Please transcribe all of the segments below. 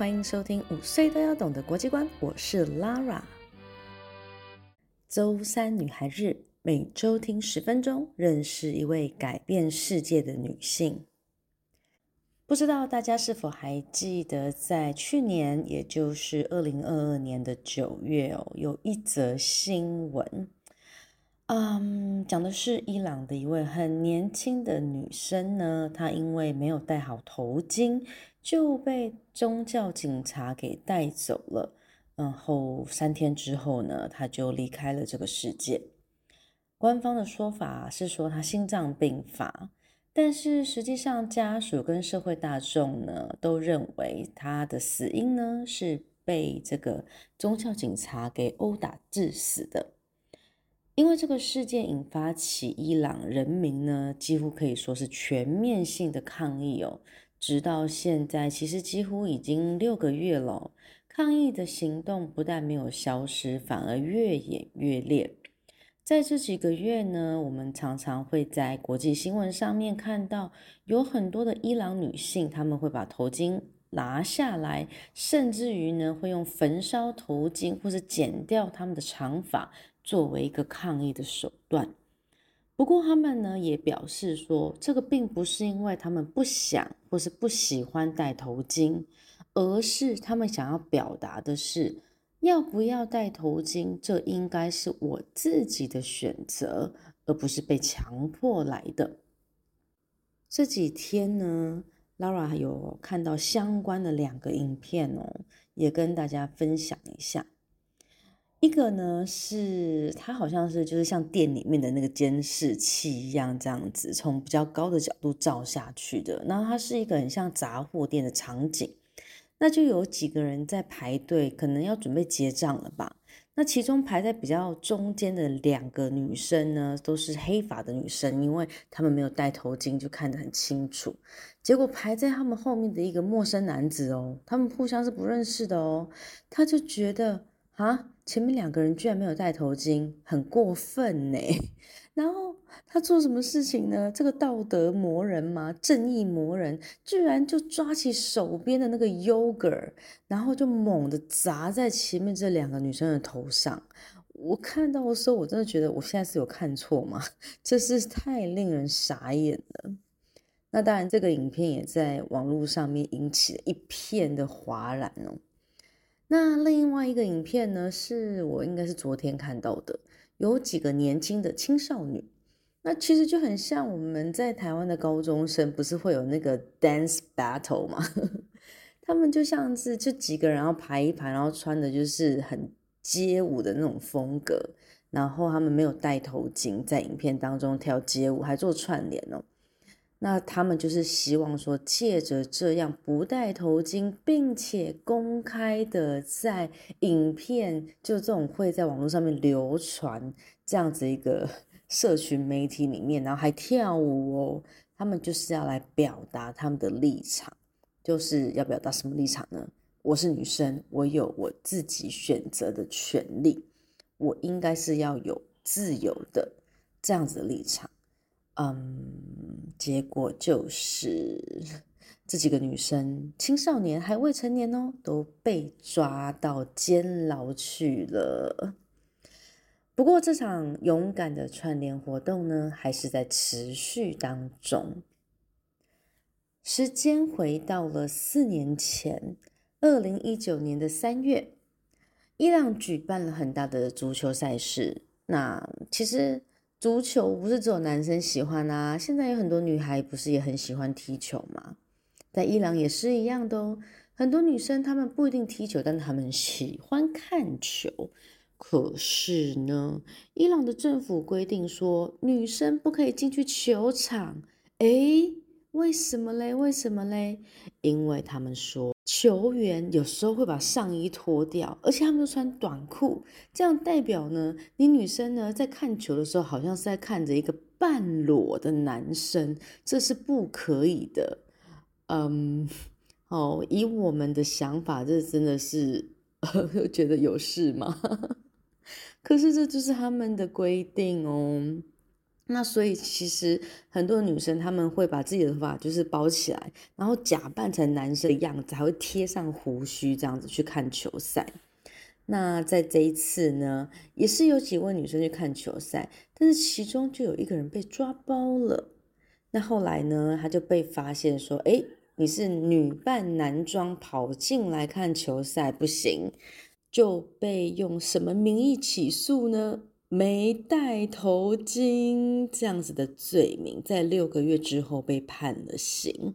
欢迎收听五岁都要懂的国际观，我是 Lara。周三女孩日，每周听十分钟，认识一位改变世界的女性。不知道大家是否还记得，在去年，也就是二零二二年的九月哦，有一则新闻，嗯，讲的是伊朗的一位很年轻的女生呢，她因为没有戴好头巾。就被宗教警察给带走了，然后三天之后呢，他就离开了这个世界。官方的说法是说他心脏病发，但是实际上家属跟社会大众呢都认为他的死因呢是被这个宗教警察给殴打致死的。因为这个事件引发起伊朗人民呢几乎可以说是全面性的抗议哦。直到现在，其实几乎已经六个月了。抗议的行动不但没有消失，反而越演越烈。在这几个月呢，我们常常会在国际新闻上面看到，有很多的伊朗女性，她们会把头巾拿下来，甚至于呢，会用焚烧头巾或者剪掉她们的长发，作为一个抗议的手段。不过他们呢也表示说，这个并不是因为他们不想或是不喜欢戴头巾，而是他们想要表达的是，要不要戴头巾，这应该是我自己的选择，而不是被强迫来的。这几天呢，Lara 有看到相关的两个影片哦，也跟大家分享一下。一个呢是它好像是就是像店里面的那个监视器一样，这样子从比较高的角度照下去的。然后它是一个很像杂货店的场景，那就有几个人在排队，可能要准备结账了吧。那其中排在比较中间的两个女生呢，都是黑发的女生，因为她们没有戴头巾，就看得很清楚。结果排在他们后面的一个陌生男子哦，他们互相是不认识的哦，他就觉得。啊！前面两个人居然没有戴头巾，很过分呢。然后他做什么事情呢？这个道德魔人嘛，正义魔人，居然就抓起手边的那个 yogurt，然后就猛地砸在前面这两个女生的头上。我看到的时候，我真的觉得我现在是有看错吗？这是太令人傻眼了。那当然，这个影片也在网络上面引起了一片的哗然哦。那另外一个影片呢，是我应该是昨天看到的，有几个年轻的青少女，那其实就很像我们在台湾的高中生，不是会有那个 dance battle 吗？他们就像是就几个人要排一排，然后穿的就是很街舞的那种风格，然后他们没有戴头巾，在影片当中跳街舞，还做串联哦。那他们就是希望说，借着这样不戴头巾，并且公开的在影片，就这种会在网络上面流传这样子一个 社群媒体里面，然后还跳舞哦。他们就是要来表达他们的立场，就是要表达什么立场呢？我是女生，我有我自己选择的权利，我应该是要有自由的这样子的立场。嗯，结果就是这几个女生，青少年还未成年哦，都被抓到监牢去了。不过这场勇敢的串联活动呢，还是在持续当中。时间回到了四年前，二零一九年的三月，伊朗举办了很大的足球赛事。那其实。足球不是只有男生喜欢啊，现在有很多女孩不是也很喜欢踢球吗？在伊朗也是一样的哦，很多女生她们不一定踢球，但她们喜欢看球。可是呢，伊朗的政府规定说，女生不可以进去球场。诶，为什么嘞？为什么嘞？因为他们说，球员有时候会把上衣脱掉，而且他们都穿短裤，这样代表呢，你女生呢在看球的时候，好像是在看着一个半裸的男生，这是不可以的。嗯，哦，以我们的想法，这真的是，呵，觉得有事吗？可是这就是他们的规定哦。那所以其实很多女生她们会把自己的头发就是包起来，然后假扮成男生的样子，还会贴上胡须这样子去看球赛。那在这一次呢，也是有几位女生去看球赛，但是其中就有一个人被抓包了。那后来呢，她就被发现说：“哎，你是女扮男装跑进来看球赛，不行。”就被用什么名义起诉呢？没戴头巾这样子的罪名，在六个月之后被判了刑。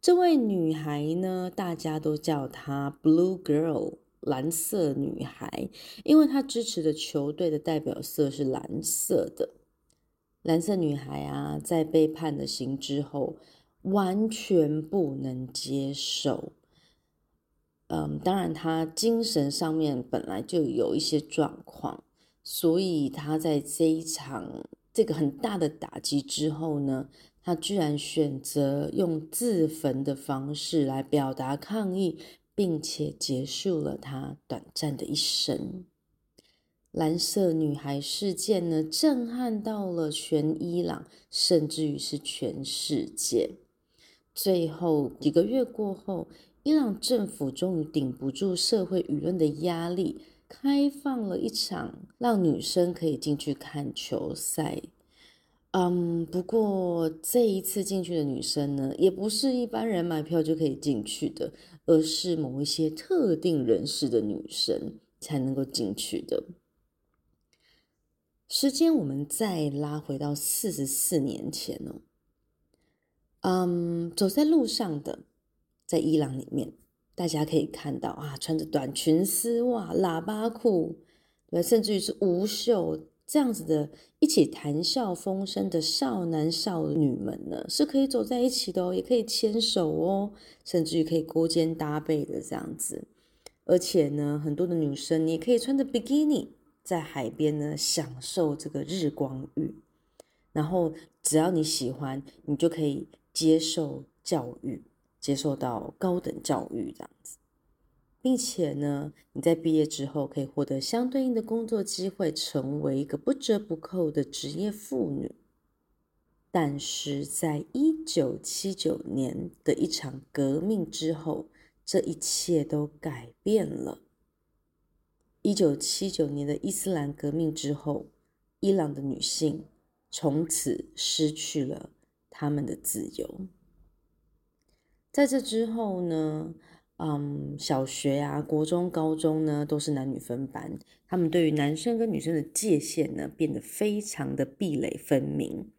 这位女孩呢，大家都叫她 Blue Girl，蓝色女孩，因为她支持的球队的代表色是蓝色的。蓝色女孩啊，在被判了刑之后，完全不能接受。嗯，当然，她精神上面本来就有一些状况，所以他在这一场这个很大的打击之后呢，他居然选择用自焚的方式来表达抗议，并且结束了他短暂的一生。蓝色女孩事件呢，震撼到了全伊朗，甚至于是全世界。最后几个月过后。伊朗政府终于顶不住社会舆论的压力，开放了一场让女生可以进去看球赛。嗯，不过这一次进去的女生呢，也不是一般人买票就可以进去的，而是某一些特定人士的女生才能够进去的。时间我们再拉回到四十四年前哦，嗯，走在路上的。在伊朗里面，大家可以看到啊，穿着短裙丝袜、喇叭裤，甚至于是无袖这样子的，一起谈笑风生的少男少女们呢，是可以走在一起的哦，也可以牵手哦，甚至于可以勾肩搭背的这样子。而且呢，很多的女生，你也可以穿着比基尼在海边呢，享受这个日光浴。然后，只要你喜欢，你就可以接受教育。接受到高等教育这样子，并且呢，你在毕业之后可以获得相对应的工作机会，成为一个不折不扣的职业妇女。但是在一九七九年的一场革命之后，这一切都改变了。一九七九年的伊斯兰革命之后，伊朗的女性从此失去了她们的自由。在这之后呢，嗯，小学啊、国中、高中呢，都是男女分班。他们对于男生跟女生的界限呢，变得非常的壁垒分明。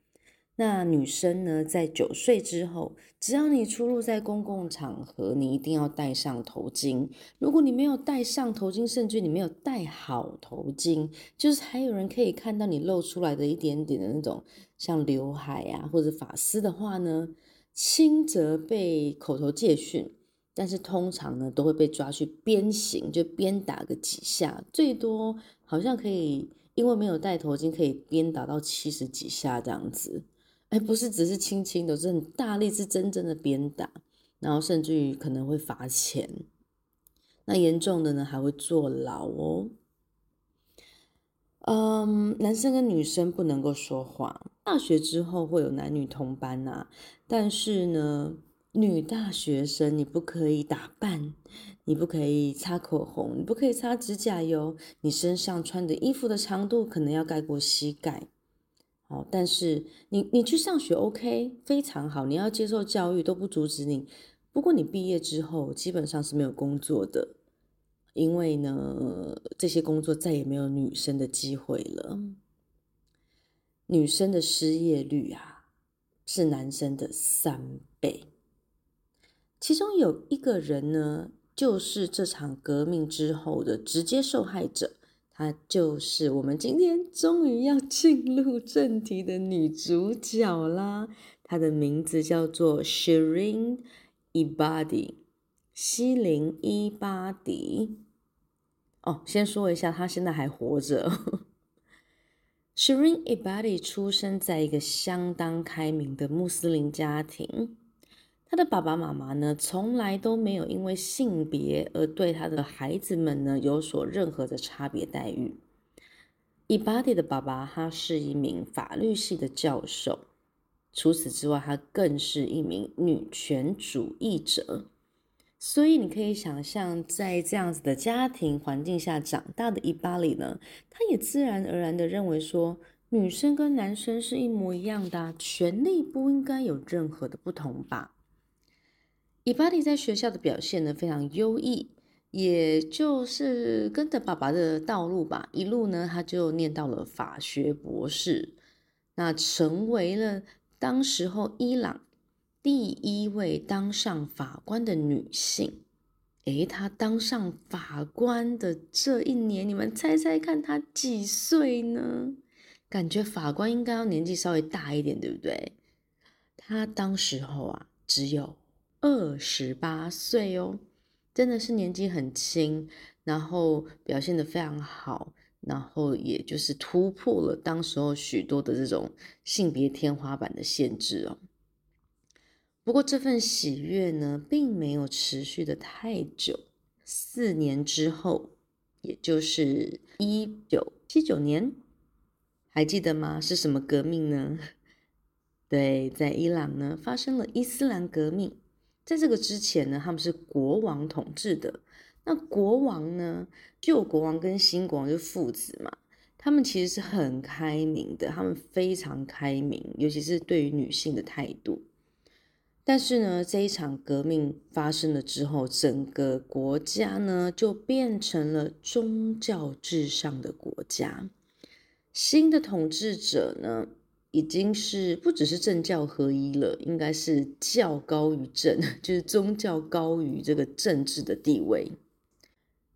那女生呢，在九岁之后，只要你出入在公共场合，你一定要戴上头巾。如果你没有戴上头巾，甚至你没有戴好头巾，就是还有人可以看到你露出来的一点点的那种像刘海啊，或者发丝的话呢，轻则被口头戒训，但是通常呢，都会被抓去鞭刑，就鞭打个几下，最多好像可以，因为没有戴头巾，可以鞭打到七十几下这样子。哎，不是只是轻轻的，是很大力，是真正的鞭打，然后甚至于可能会罚钱。那严重的呢，还会坐牢哦。嗯，男生跟女生不能够说话。大学之后会有男女同班呐、啊，但是呢，女大学生你不可以打扮，你不可以擦口红，你不可以擦指甲油，你身上穿的衣服的长度可能要盖过膝盖。好，但是你你去上学 OK，非常好，你要接受教育都不阻止你。不过你毕业之后基本上是没有工作的。因为呢，这些工作再也没有女生的机会了。女生的失业率啊，是男生的三倍。其中有一个人呢，就是这场革命之后的直接受害者，她就是我们今天终于要进入正题的女主角啦。她的名字叫做 Shirin Ebadi，西林伊巴迪。哦，先说一下，他现在还活着。Shirin Ebadi 出生在一个相当开明的穆斯林家庭。他的爸爸妈妈呢，从来都没有因为性别而对他的孩子们呢有所任何的差别待遇。伊巴迪的爸爸他是一名法律系的教授，除此之外，他更是一名女权主义者。所以你可以想象，在这样子的家庭环境下长大的伊巴里呢，他也自然而然的认为说，女生跟男生是一模一样的啊，权利不应该有任何的不同吧。伊巴里在学校的表现呢，非常优异，也就是跟着爸爸的道路吧，一路呢他就念到了法学博士，那成为了当时候伊朗第一位当上法官的女性。诶，她当上法官的这一年，你们猜猜看她几岁呢？感觉法官应该要年纪稍微大一点，对不对？她当时候啊，只有。二十八岁哦，真的是年纪很轻，然后表现得非常好，然后也就是突破了当时候许多的这种性别天花板的限制哦。不过这份喜悦呢，并没有持续的太久。四年之后，也就是一九七九年，还记得吗？是什么革命呢？对，在伊朗呢，发生了伊斯兰革命。在这个之前呢，他们是国王统治的。那国王呢，旧国王跟新国王就是父子嘛，他们其实是很开明的，他们非常开明，尤其是对于女性的态度。但是呢，这一场革命发生了之后，整个国家呢就变成了宗教至上的国家。新的统治者呢，已经是不只是政教合一了，应该是教高于政，就是宗教高于这个政治的地位。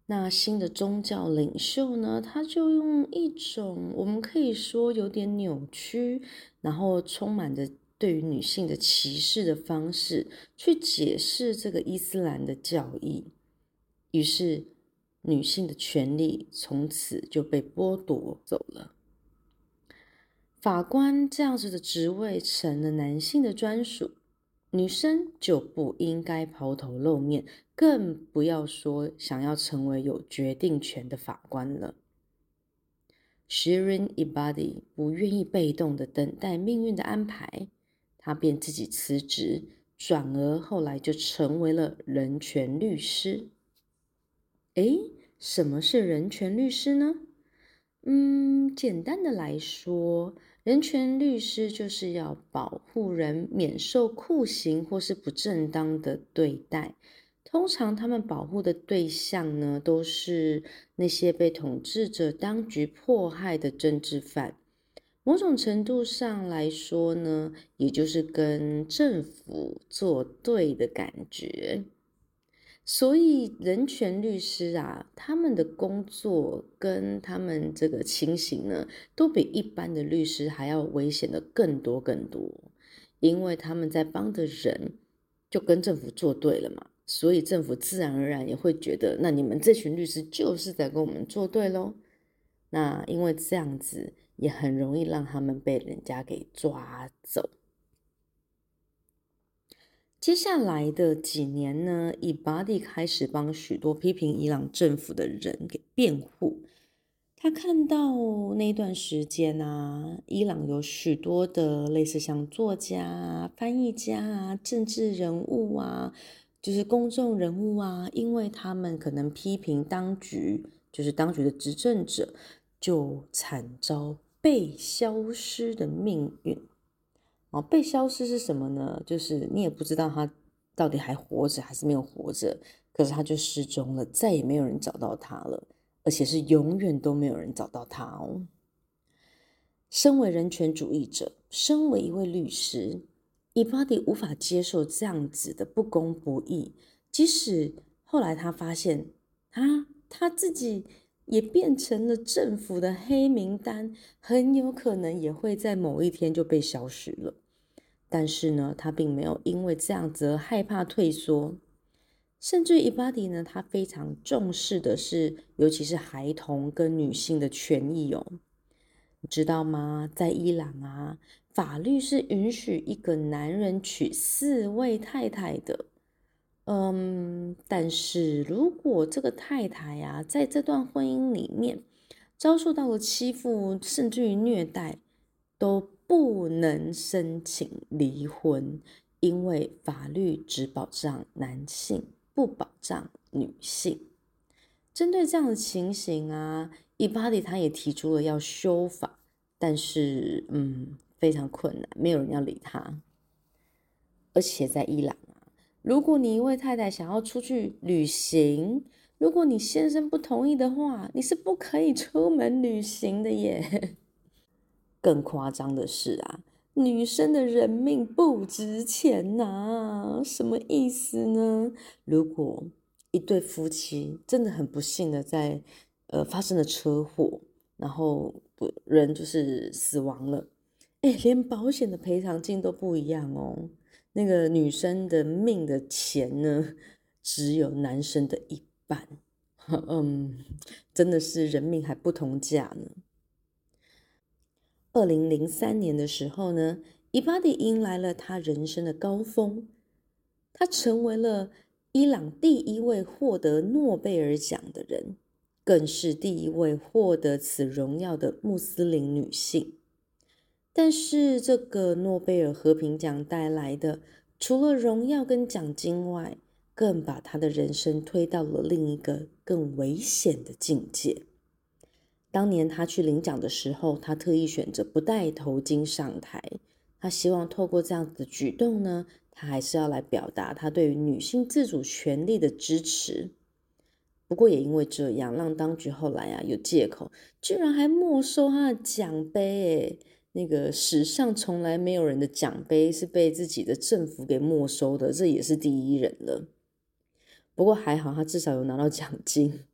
那新的宗教领袖呢，他就用一种我们可以说有点扭曲，然后充满着对于女性的歧视的方式去解释这个伊斯兰的教义，于是女性的权利从此就被剥夺走了。法官这样子的职位成了男性的专属，女生就不应该抛头露面，更不要说想要成为有决定权的法官了。Shirin Ebadi 不愿意被动的等待命运的安排，他便自己辞职，转而后来就成为了人权律师。诶，什么是人权律师呢？嗯，简单的来说，人权律师就是要保护人免受酷刑或是不正当的对待。通常他们保护的对象呢，都是那些被统治者当局迫害的政治犯。某种程度上来说呢，也就是跟政府作对的感觉。所以，人权律师啊，他们的工作跟他们这个情形呢，都比一般的律师还要危险的更多更多，因为他们在帮的人就跟政府作对了嘛，所以政府自然而然也会觉得，那你们这群律师就是在跟我们作对喽。那因为这样子，也很容易让他们被人家给抓走。接下来的几年呢，伊巴蒂开始帮许多批评伊朗政府的人给辩护。他看到那段时间啊，伊朗有许多的类似像作家、翻译家啊、政治人物啊，就是公众人物啊，因为他们可能批评当局，就是当局的执政者，就惨遭被消失的命运。哦，被消失是什么呢？就是你也不知道他到底还活着还是没有活着，可是他就失踪了，再也没有人找到他了，而且是永远都没有人找到他哦。身为人权主义者，身为一位律师，伊巴迪无法接受这样子的不公不义，即使后来他发现他他自己也变成了政府的黑名单，很有可能也会在某一天就被消失了。但是呢，他并没有因为这样子而害怕退缩，甚至伊巴迪呢，他非常重视的是，尤其是孩童跟女性的权益哦。你知道吗？在伊朗啊，法律是允许一个男人娶四位太太的。嗯，但是如果这个太太呀，在这段婚姻里面遭受到了欺负，甚至于虐待，都不能申请离婚，因为法律只保障男性，不保障女性。针对这样的情形啊，伊巴迪他也提出了要修法，但是嗯，非常困难，没有人要理他，而且在伊朗。如果你一位太太想要出去旅行，如果你先生不同意的话，你是不可以出门旅行的耶。更夸张的是啊，女生的人命不值钱呐、啊，什么意思呢？如果一对夫妻真的很不幸的在呃发生了车祸，然后人就是死亡了，哎，连保险的赔偿金都不一样哦。那个女生的命的钱呢，只有男生的一半，嗯，真的是人命还不同价呢。二零零三年的时候呢，伊巴迪迎来了他人生的高峰，他成为了伊朗第一位获得诺贝尔奖的人，更是第一位获得此荣耀的穆斯林女性。但是，这个诺贝尔和平奖带来的，除了荣耀跟奖金外，更把他的人生推到了另一个更危险的境界。当年他去领奖的时候，他特意选择不戴头巾上台。他希望透过这样子的举动呢，他还是要来表达他对于女性自主权利的支持。不过，也因为这样，让当局后来啊有借口，居然还没收他的奖杯，诶那个史上从来没有人的奖杯是被自己的政府给没收的，这也是第一人了。不过还好，他至少有拿到奖金。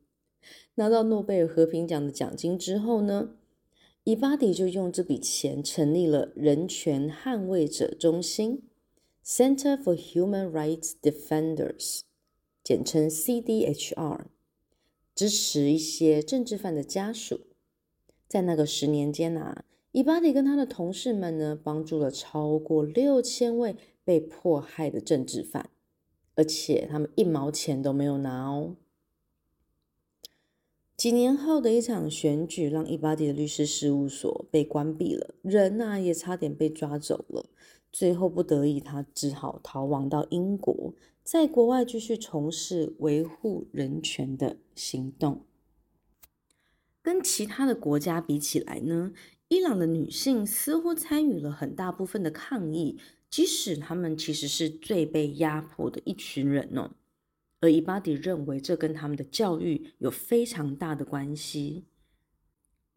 拿到诺贝尔和平奖的奖金之后呢，伊巴迪就用这笔钱成立了人权捍卫者中心 （Center for Human Rights Defenders），简称 CDHR，支持一些政治犯的家属。在那个十年间啊。伊巴迪跟他的同事们呢，帮助了超过六千位被迫害的政治犯，而且他们一毛钱都没有拿哦。几年后的一场选举，让伊巴迪的律师事务所被关闭了，人呐也差点被抓走了。最后不得已，他只好逃亡到英国，在国外继续从事维护人权的行动。跟其他的国家比起来呢，伊朗的女性似乎参与了很大部分的抗议，即使她们其实是最被压迫的一群人哦。而伊巴迪认为这跟他们的教育有非常大的关系。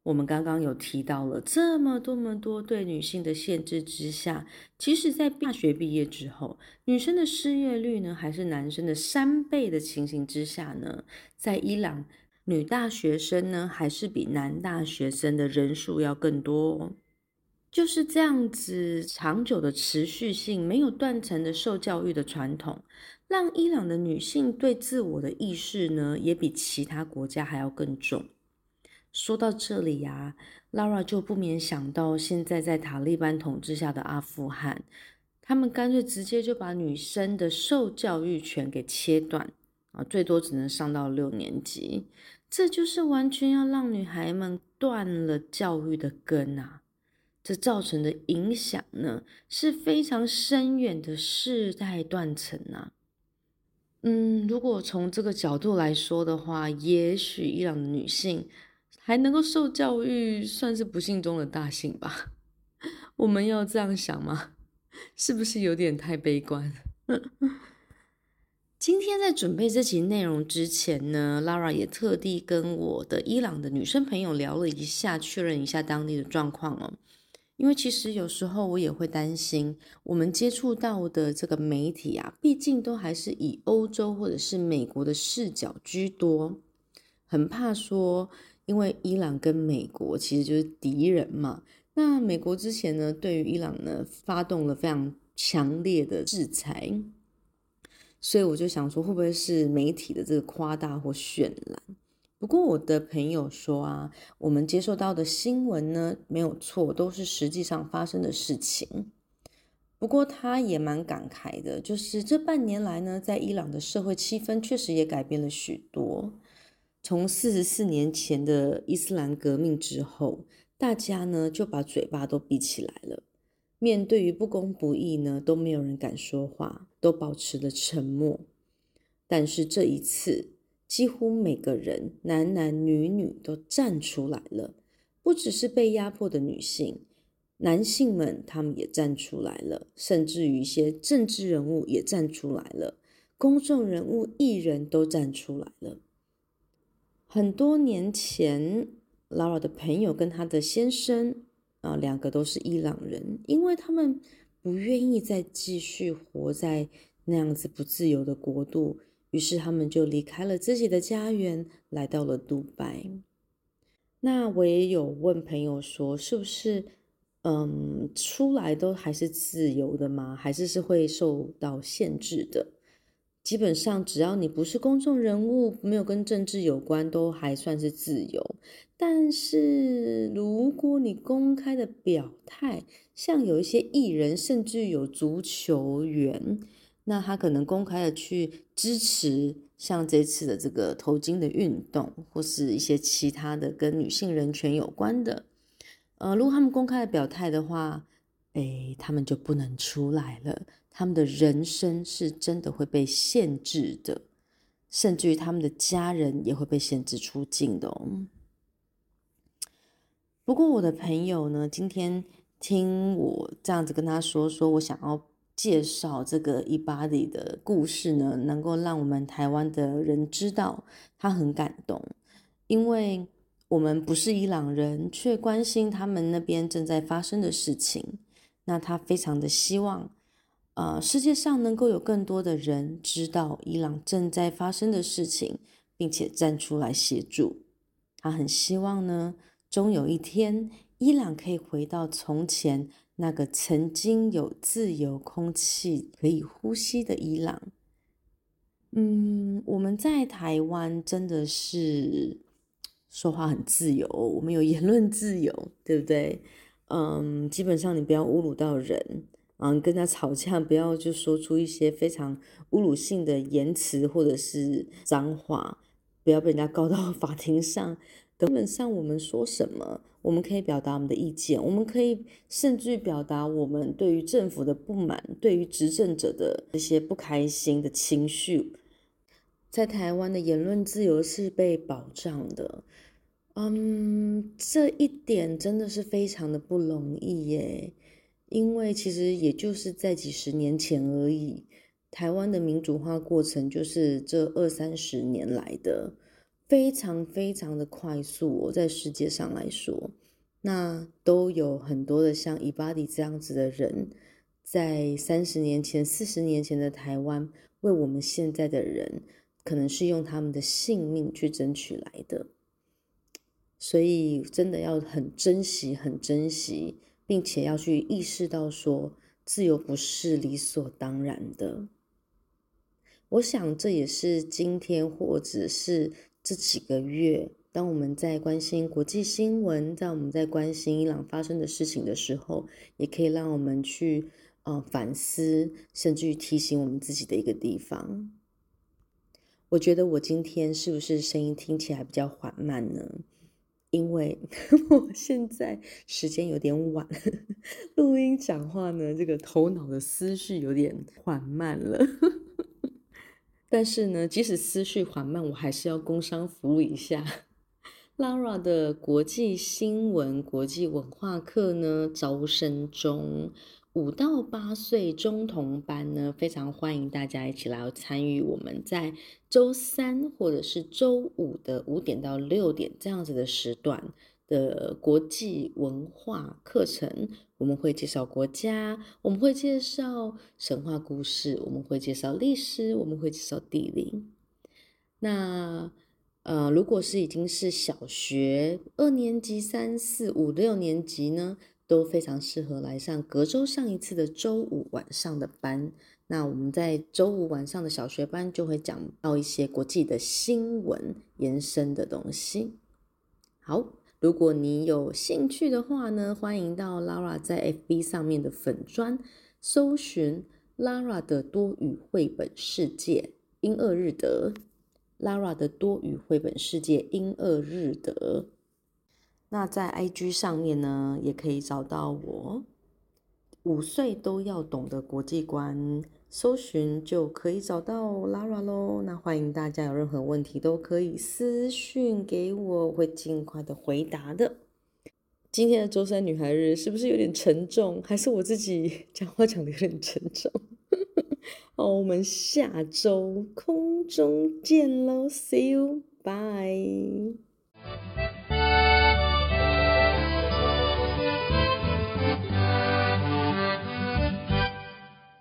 我们刚刚有提到了这么多么多对女性的限制之下，即使在大学毕业之后，女生的失业率呢还是男生的三倍的情形之下呢，在伊朗。女大学生呢，还是比男大学生的人数要更多哦。就是这样子，长久的持续性、没有断层的受教育的传统，让伊朗的女性对自我的意识呢，也比其他国家还要更重。说到这里呀，Lara 就不免想到，现在在塔利班统治下的阿富汗，他们干脆直接就把女生的受教育权给切断啊，最多只能上到六年级。这就是完全要让女孩们断了教育的根啊！这造成的影响呢，是非常深远的世代断层啊。嗯，如果从这个角度来说的话，也许伊朗的女性还能够受教育，算是不幸中的大幸吧。我们要这样想吗？是不是有点太悲观？今天在准备这集内容之前呢，Lara 也特地跟我的伊朗的女生朋友聊了一下，确认一下当地的状况哦。因为其实有时候我也会担心，我们接触到的这个媒体啊，毕竟都还是以欧洲或者是美国的视角居多。很怕说，因为伊朗跟美国其实就是敌人嘛。那美国之前呢，对于伊朗呢发动了非常强烈的制裁，所以我就想说，会不会是媒体的这个夸大或渲染？不过我的朋友说啊，我们接受到的新闻呢，没有错，都是实际上发生的事情。不过他也蛮感慨的，就是这半年来呢，在伊朗的社会气氛确实也改变了许多。从四十四年前的伊斯兰革命之后，大家呢就把嘴巴都闭起来了，面对于不公不义呢，都没有人敢说话，都保持了沉默。但是这一次，几乎每个人，男男女女都站出来了，不只是被压迫的女性。男性们，他们也站出来了，甚至于一些政治人物也站出来了，公众人物、艺人都站出来了。很多年前，Lara 的朋友跟她的先生啊，两个都是伊朗人，因为他们不愿意再继续活在那样子不自由的国度，于是他们就离开了自己的家园，来到了杜拜。那我也有问朋友说，是不是？嗯，出来都还是自由的吗？还是是会受到限制的？基本上，只要你不是公众人物，没有跟政治有关，都还算是自由。但是，如果你公开的表态，像有一些艺人，甚至有足球员，那他可能公开的去支持像这次的这个头巾的运动，或是一些其他的跟女性人权有关的。呃，如果他们公开的表态的话，诶，他们就不能出来了。他们的人生是真的会被限制的，甚至于他们的家人也会被限制出境的哦。不过我的朋友呢，今天听我这样子跟他说，说我想要介绍这个伊巴里的故事呢，能够让我们台湾的人知道，他很感动，因为。我们不是伊朗人，却关心他们那边正在发生的事情。那他非常的希望，呃，世界上能够有更多的人知道伊朗正在发生的事情，并且站出来协助。他很希望呢，终有一天，伊朗可以回到从前那个曾经有自由空气可以呼吸的伊朗。嗯，我们在台湾真的是。说话很自由，我们有言论自由，对不对？嗯，基本上你不要侮辱到人，嗯，跟他吵架不要就说出一些非常侮辱性的言辞或者是脏话，不要被人家告到 法庭上。根本上我们说什么，我们可以表达我们的意见，我们可以甚至于表达我们对于政府的不满，对于执政者的一些不开心的情绪。在台湾的言论自由是被保障的，嗯，这一点真的是非常的不容易耶，因为其实也就是在几十年前而已，台湾的民主化过程就是这二三十年来的，非常非常的快速哦，在世界上来说，那都有很多的像 Ebadi 这样子的人，在三十年前、四十年前的台湾，为我们现在的人。可能是用他们的性命去争取来的，所以真的要很珍惜、很珍惜，并且要去意识到说，自由不是理所当然的。我想这也是今天或者是这几个月，当我们在关心国际新闻，在我们在关心伊朗发生的事情的时候，也可以让我们去呃反思，甚至于提醒我们自己的一个地方。我觉得我今天是不是声音听起来比较缓慢呢？因为 我现在时间有点晚，录音讲话呢，这个头脑的思绪有点缓慢了。但是呢，即使思绪缓慢，我还是要工商服务一下。Lara 的国际新闻、国际文化课呢，招生中。五到八岁中童班呢，非常欢迎大家一起来参与。我们在周三或者是周五的五点到六点这样子的时段的国际文化课程，我们会介绍国家，我们会介绍神话故事，我们会介绍历史，我们会介绍地理。那呃，如果是已经是小学二年级、三四五六年级呢，都非常适合来上隔周上一次的周五晚上的班。那我们在周五晚上的小学班就会讲到一些国际的新闻延伸的东西。好，如果你有兴趣的话呢，欢迎到 Lara 在 FB 上面的粉专搜寻 Lara 的多语绘本世界英二日德，Lara 的多语绘本世界英二日德。那在 IG 上面呢，也可以找到我。五岁都要懂的国际观，搜寻就可以找到 Lara 喽。那欢迎大家有任何问题都可以私讯给我，我会尽快的回答的。今天的周三女孩日是不是有点沉重？还是我自己 讲话讲的有点沉重？好，我们下周空中见喽，See you，bye。